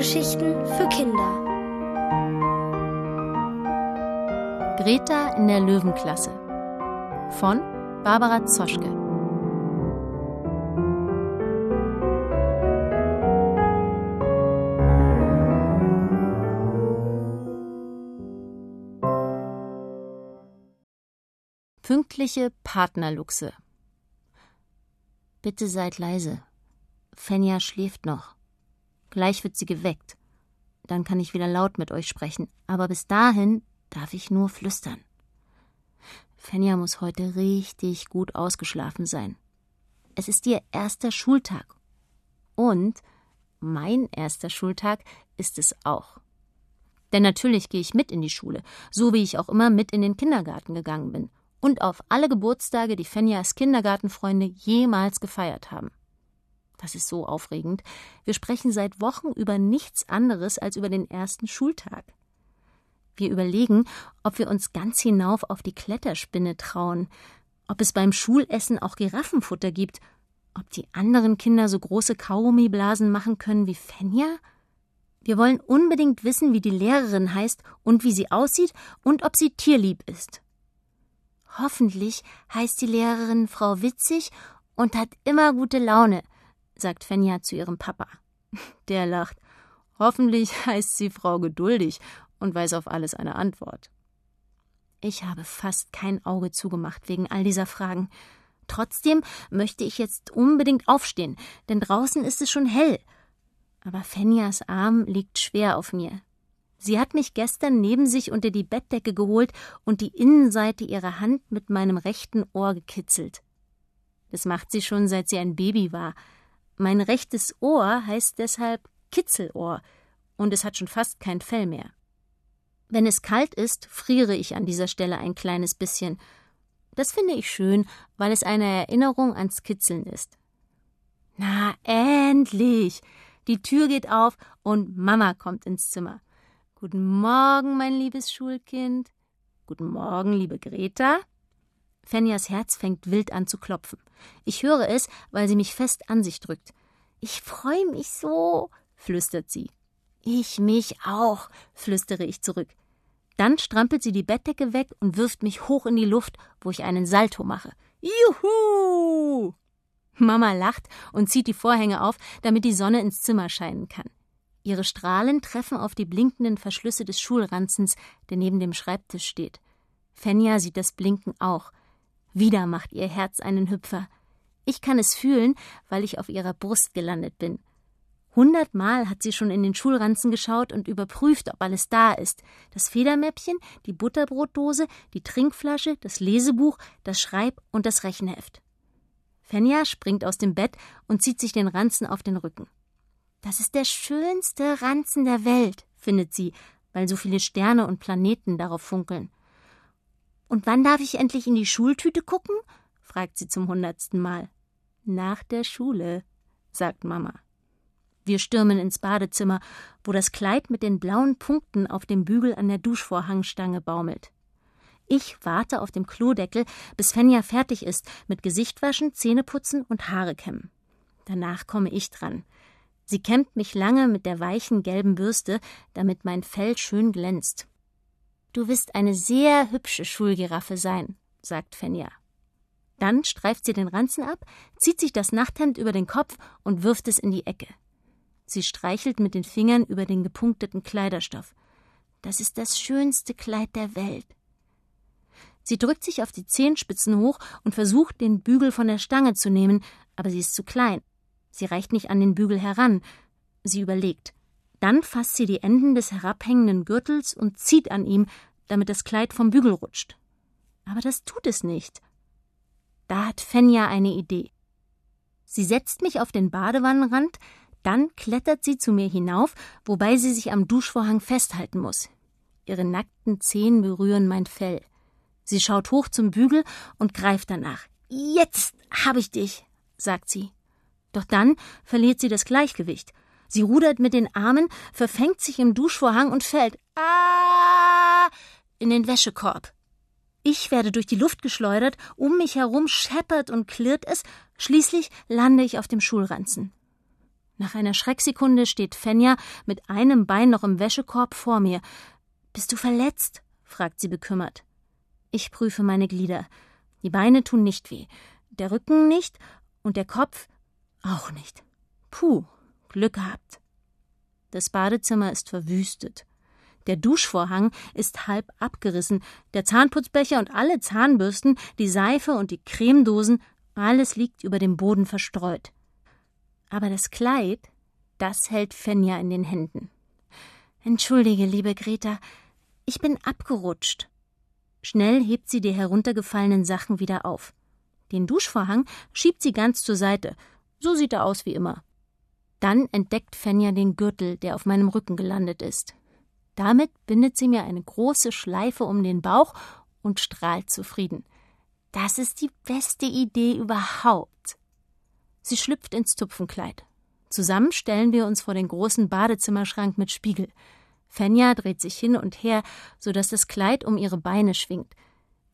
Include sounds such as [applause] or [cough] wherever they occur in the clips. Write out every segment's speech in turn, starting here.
Hörgeschichten für Kinder. Greta in der Löwenklasse von Barbara Zoschke. Pünktliche Partnerluchse. Bitte seid leise. Fenja schläft noch. Gleich wird sie geweckt. Dann kann ich wieder laut mit euch sprechen, aber bis dahin darf ich nur flüstern. Fenja muss heute richtig gut ausgeschlafen sein. Es ist ihr erster Schultag. Und mein erster Schultag ist es auch. Denn natürlich gehe ich mit in die Schule, so wie ich auch immer mit in den Kindergarten gegangen bin. Und auf alle Geburtstage, die Fenjas Kindergartenfreunde jemals gefeiert haben. Das ist so aufregend. Wir sprechen seit Wochen über nichts anderes als über den ersten Schultag. Wir überlegen, ob wir uns ganz hinauf auf die Kletterspinne trauen, ob es beim Schulessen auch Giraffenfutter gibt, ob die anderen Kinder so große Kaugummiblasen machen können wie Fenja. Wir wollen unbedingt wissen, wie die Lehrerin heißt und wie sie aussieht und ob sie tierlieb ist. Hoffentlich heißt die Lehrerin Frau Witzig und hat immer gute Laune, sagt Fenja zu ihrem Papa. Der lacht. Hoffentlich [laughs] heißt sie Frau Geduldig und weiß auf alles eine Antwort. Ich habe fast kein Auge zugemacht wegen all dieser Fragen. Trotzdem möchte ich jetzt unbedingt aufstehen, denn draußen ist es schon hell. Aber Fenjas Arm liegt schwer auf mir. Sie hat mich gestern neben sich unter die Bettdecke geholt und die Innenseite ihrer Hand mit meinem rechten Ohr gekitzelt. Das macht sie schon, seit sie ein Baby war. Mein rechtes Ohr heißt deshalb Kitzelohr und es hat schon fast kein Fell mehr. Wenn es kalt ist, friere ich an dieser Stelle ein kleines bisschen. Das finde ich schön, weil es eine Erinnerung ans Kitzeln ist. Na, endlich! Die Tür geht auf und Mama kommt ins Zimmer. Guten Morgen, mein liebes Schulkind. Guten Morgen, liebe Greta. Fenjas Herz fängt wild an zu klopfen. Ich höre es, weil sie mich fest an sich drückt. Ich freue mich so, flüstert sie. Ich mich auch, flüstere ich zurück. Dann strampelt sie die Bettdecke weg und wirft mich hoch in die Luft, wo ich einen Salto mache. Juhu! Mama lacht und zieht die Vorhänge auf, damit die Sonne ins Zimmer scheinen kann. Ihre Strahlen treffen auf die blinkenden Verschlüsse des Schulranzens, der neben dem Schreibtisch steht. Fenja sieht das Blinken auch. Wieder macht ihr Herz einen Hüpfer. Ich kann es fühlen, weil ich auf ihrer Brust gelandet bin. Hundertmal hat sie schon in den Schulranzen geschaut und überprüft, ob alles da ist. Das Federmäppchen, die Butterbrotdose, die Trinkflasche, das Lesebuch, das Schreib- und das Rechenheft. Fenja springt aus dem Bett und zieht sich den Ranzen auf den Rücken. Das ist der schönste Ranzen der Welt, findet sie, weil so viele Sterne und Planeten darauf funkeln. Und wann darf ich endlich in die Schultüte gucken? Fragt sie zum hundertsten Mal. Nach der Schule, sagt Mama. Wir stürmen ins Badezimmer, wo das Kleid mit den blauen Punkten auf dem Bügel an der Duschvorhangstange baumelt. Ich warte auf dem Klodeckel, bis Fenja fertig ist mit Gesichtwaschen, Zähneputzen und Haare kämmen. Danach komme ich dran. Sie kämmt mich lange mit der weichen gelben Bürste, damit mein Fell schön glänzt. Du wirst eine sehr hübsche Schulgiraffe sein, sagt Fenja. Dann streift sie den Ranzen ab, zieht sich das Nachthemd über den Kopf und wirft es in die Ecke. Sie streichelt mit den Fingern über den gepunkteten Kleiderstoff. Das ist das schönste Kleid der Welt. Sie drückt sich auf die Zehenspitzen hoch und versucht, den Bügel von der Stange zu nehmen, aber sie ist zu klein. Sie reicht nicht an den Bügel heran. Sie überlegt. Dann fasst sie die Enden des herabhängenden Gürtels und zieht an ihm, damit das Kleid vom Bügel rutscht. Aber das tut es nicht. Da hat Fenja eine Idee. Sie setzt mich auf den Badewannenrand, dann klettert sie zu mir hinauf, wobei sie sich am Duschvorhang festhalten muss. Ihre nackten Zehen berühren mein Fell. Sie schaut hoch zum Bügel und greift danach. Jetzt hab ich dich, sagt sie. Doch dann verliert sie das Gleichgewicht. Sie rudert mit den Armen, verfängt sich im Duschvorhang und fällt ah, in den Wäschekorb. Ich werde durch die Luft geschleudert, um mich herum scheppert und klirrt es, schließlich lande ich auf dem Schulranzen. Nach einer Schrecksekunde steht Fenja mit einem Bein noch im Wäschekorb vor mir. Bist du verletzt? fragt sie bekümmert. Ich prüfe meine Glieder. Die Beine tun nicht weh, der Rücken nicht und der Kopf auch nicht. Puh, Glück gehabt. Das Badezimmer ist verwüstet. Der Duschvorhang ist halb abgerissen, der Zahnputzbecher und alle Zahnbürsten, die Seife und die Cremedosen, alles liegt über dem Boden verstreut. Aber das Kleid, das hält Fenja in den Händen. Entschuldige, liebe Greta, ich bin abgerutscht. Schnell hebt sie die heruntergefallenen Sachen wieder auf. Den Duschvorhang schiebt sie ganz zur Seite. So sieht er aus wie immer. Dann entdeckt Fenja den Gürtel, der auf meinem Rücken gelandet ist. Damit bindet sie mir eine große Schleife um den Bauch und strahlt zufrieden. Das ist die beste Idee überhaupt. Sie schlüpft ins Tupfenkleid. Zusammen stellen wir uns vor den großen Badezimmerschrank mit Spiegel. Fenja dreht sich hin und her, so dass das Kleid um ihre Beine schwingt.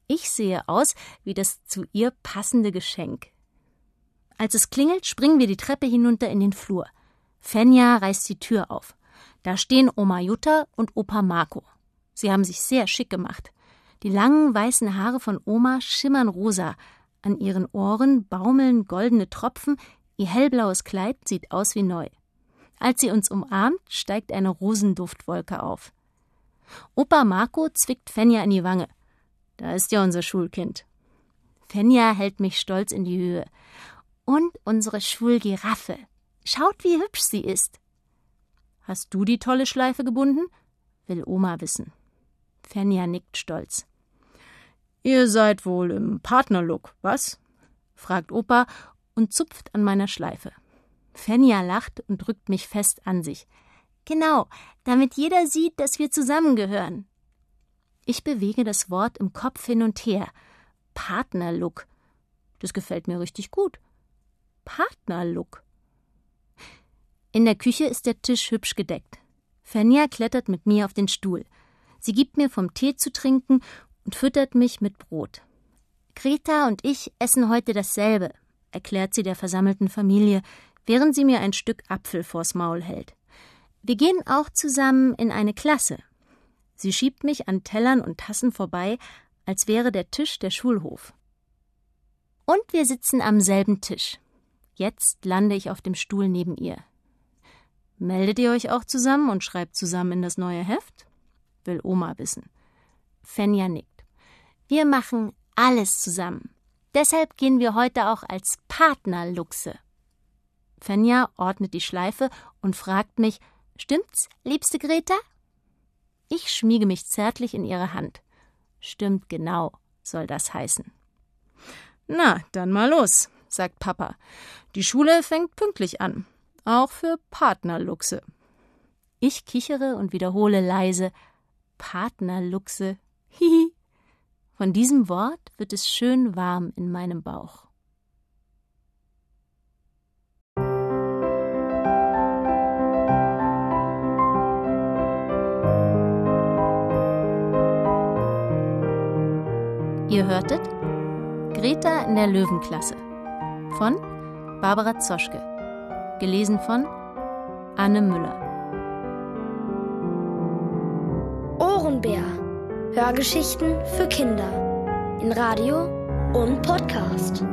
Ich sehe aus wie das zu ihr passende Geschenk. Als es klingelt, springen wir die Treppe hinunter in den Flur. Fenja reißt die Tür auf. Da stehen Oma Jutta und Opa Marco. Sie haben sich sehr schick gemacht. Die langen weißen Haare von Oma schimmern rosa. An ihren Ohren baumeln goldene Tropfen. Ihr hellblaues Kleid sieht aus wie neu. Als sie uns umarmt, steigt eine Rosenduftwolke auf. Opa Marco zwickt Fenja in die Wange. Da ist ja unser Schulkind. Fenja hält mich stolz in die Höhe. Und unsere Schulgiraffe. Schaut, wie hübsch sie ist. Hast du die tolle Schleife gebunden? will Oma wissen. Fenja nickt stolz. Ihr seid wohl im Partnerlook, was? fragt Opa und zupft an meiner Schleife. Fenja lacht und drückt mich fest an sich. Genau, damit jeder sieht, dass wir zusammengehören. Ich bewege das Wort im Kopf hin und her. Partnerlook. Das gefällt mir richtig gut. Partnerlook. In der Küche ist der Tisch hübsch gedeckt. Fenja klettert mit mir auf den Stuhl. Sie gibt mir vom Tee zu trinken und füttert mich mit Brot. Greta und ich essen heute dasselbe, erklärt sie der versammelten Familie, während sie mir ein Stück Apfel vors Maul hält. Wir gehen auch zusammen in eine Klasse. Sie schiebt mich an Tellern und Tassen vorbei, als wäre der Tisch der Schulhof. Und wir sitzen am selben Tisch. Jetzt lande ich auf dem Stuhl neben ihr. Meldet ihr euch auch zusammen und schreibt zusammen in das neue Heft? Will Oma wissen. Fenja nickt. Wir machen alles zusammen. Deshalb gehen wir heute auch als Partnerluchse. Fenja ordnet die Schleife und fragt mich: Stimmt's, liebste Greta? Ich schmiege mich zärtlich in ihre Hand. Stimmt genau, soll das heißen. Na, dann mal los, sagt Papa. Die Schule fängt pünktlich an, auch für Partnerluchse. Ich kichere und wiederhole leise Partnerluchse. Hihi. Von diesem Wort wird es schön warm in meinem Bauch. Ihr hörtet Greta in der Löwenklasse von Barbara Zoschke. Gelesen von Anne Müller. Ohrenbär. Hörgeschichten für Kinder. In Radio und Podcast.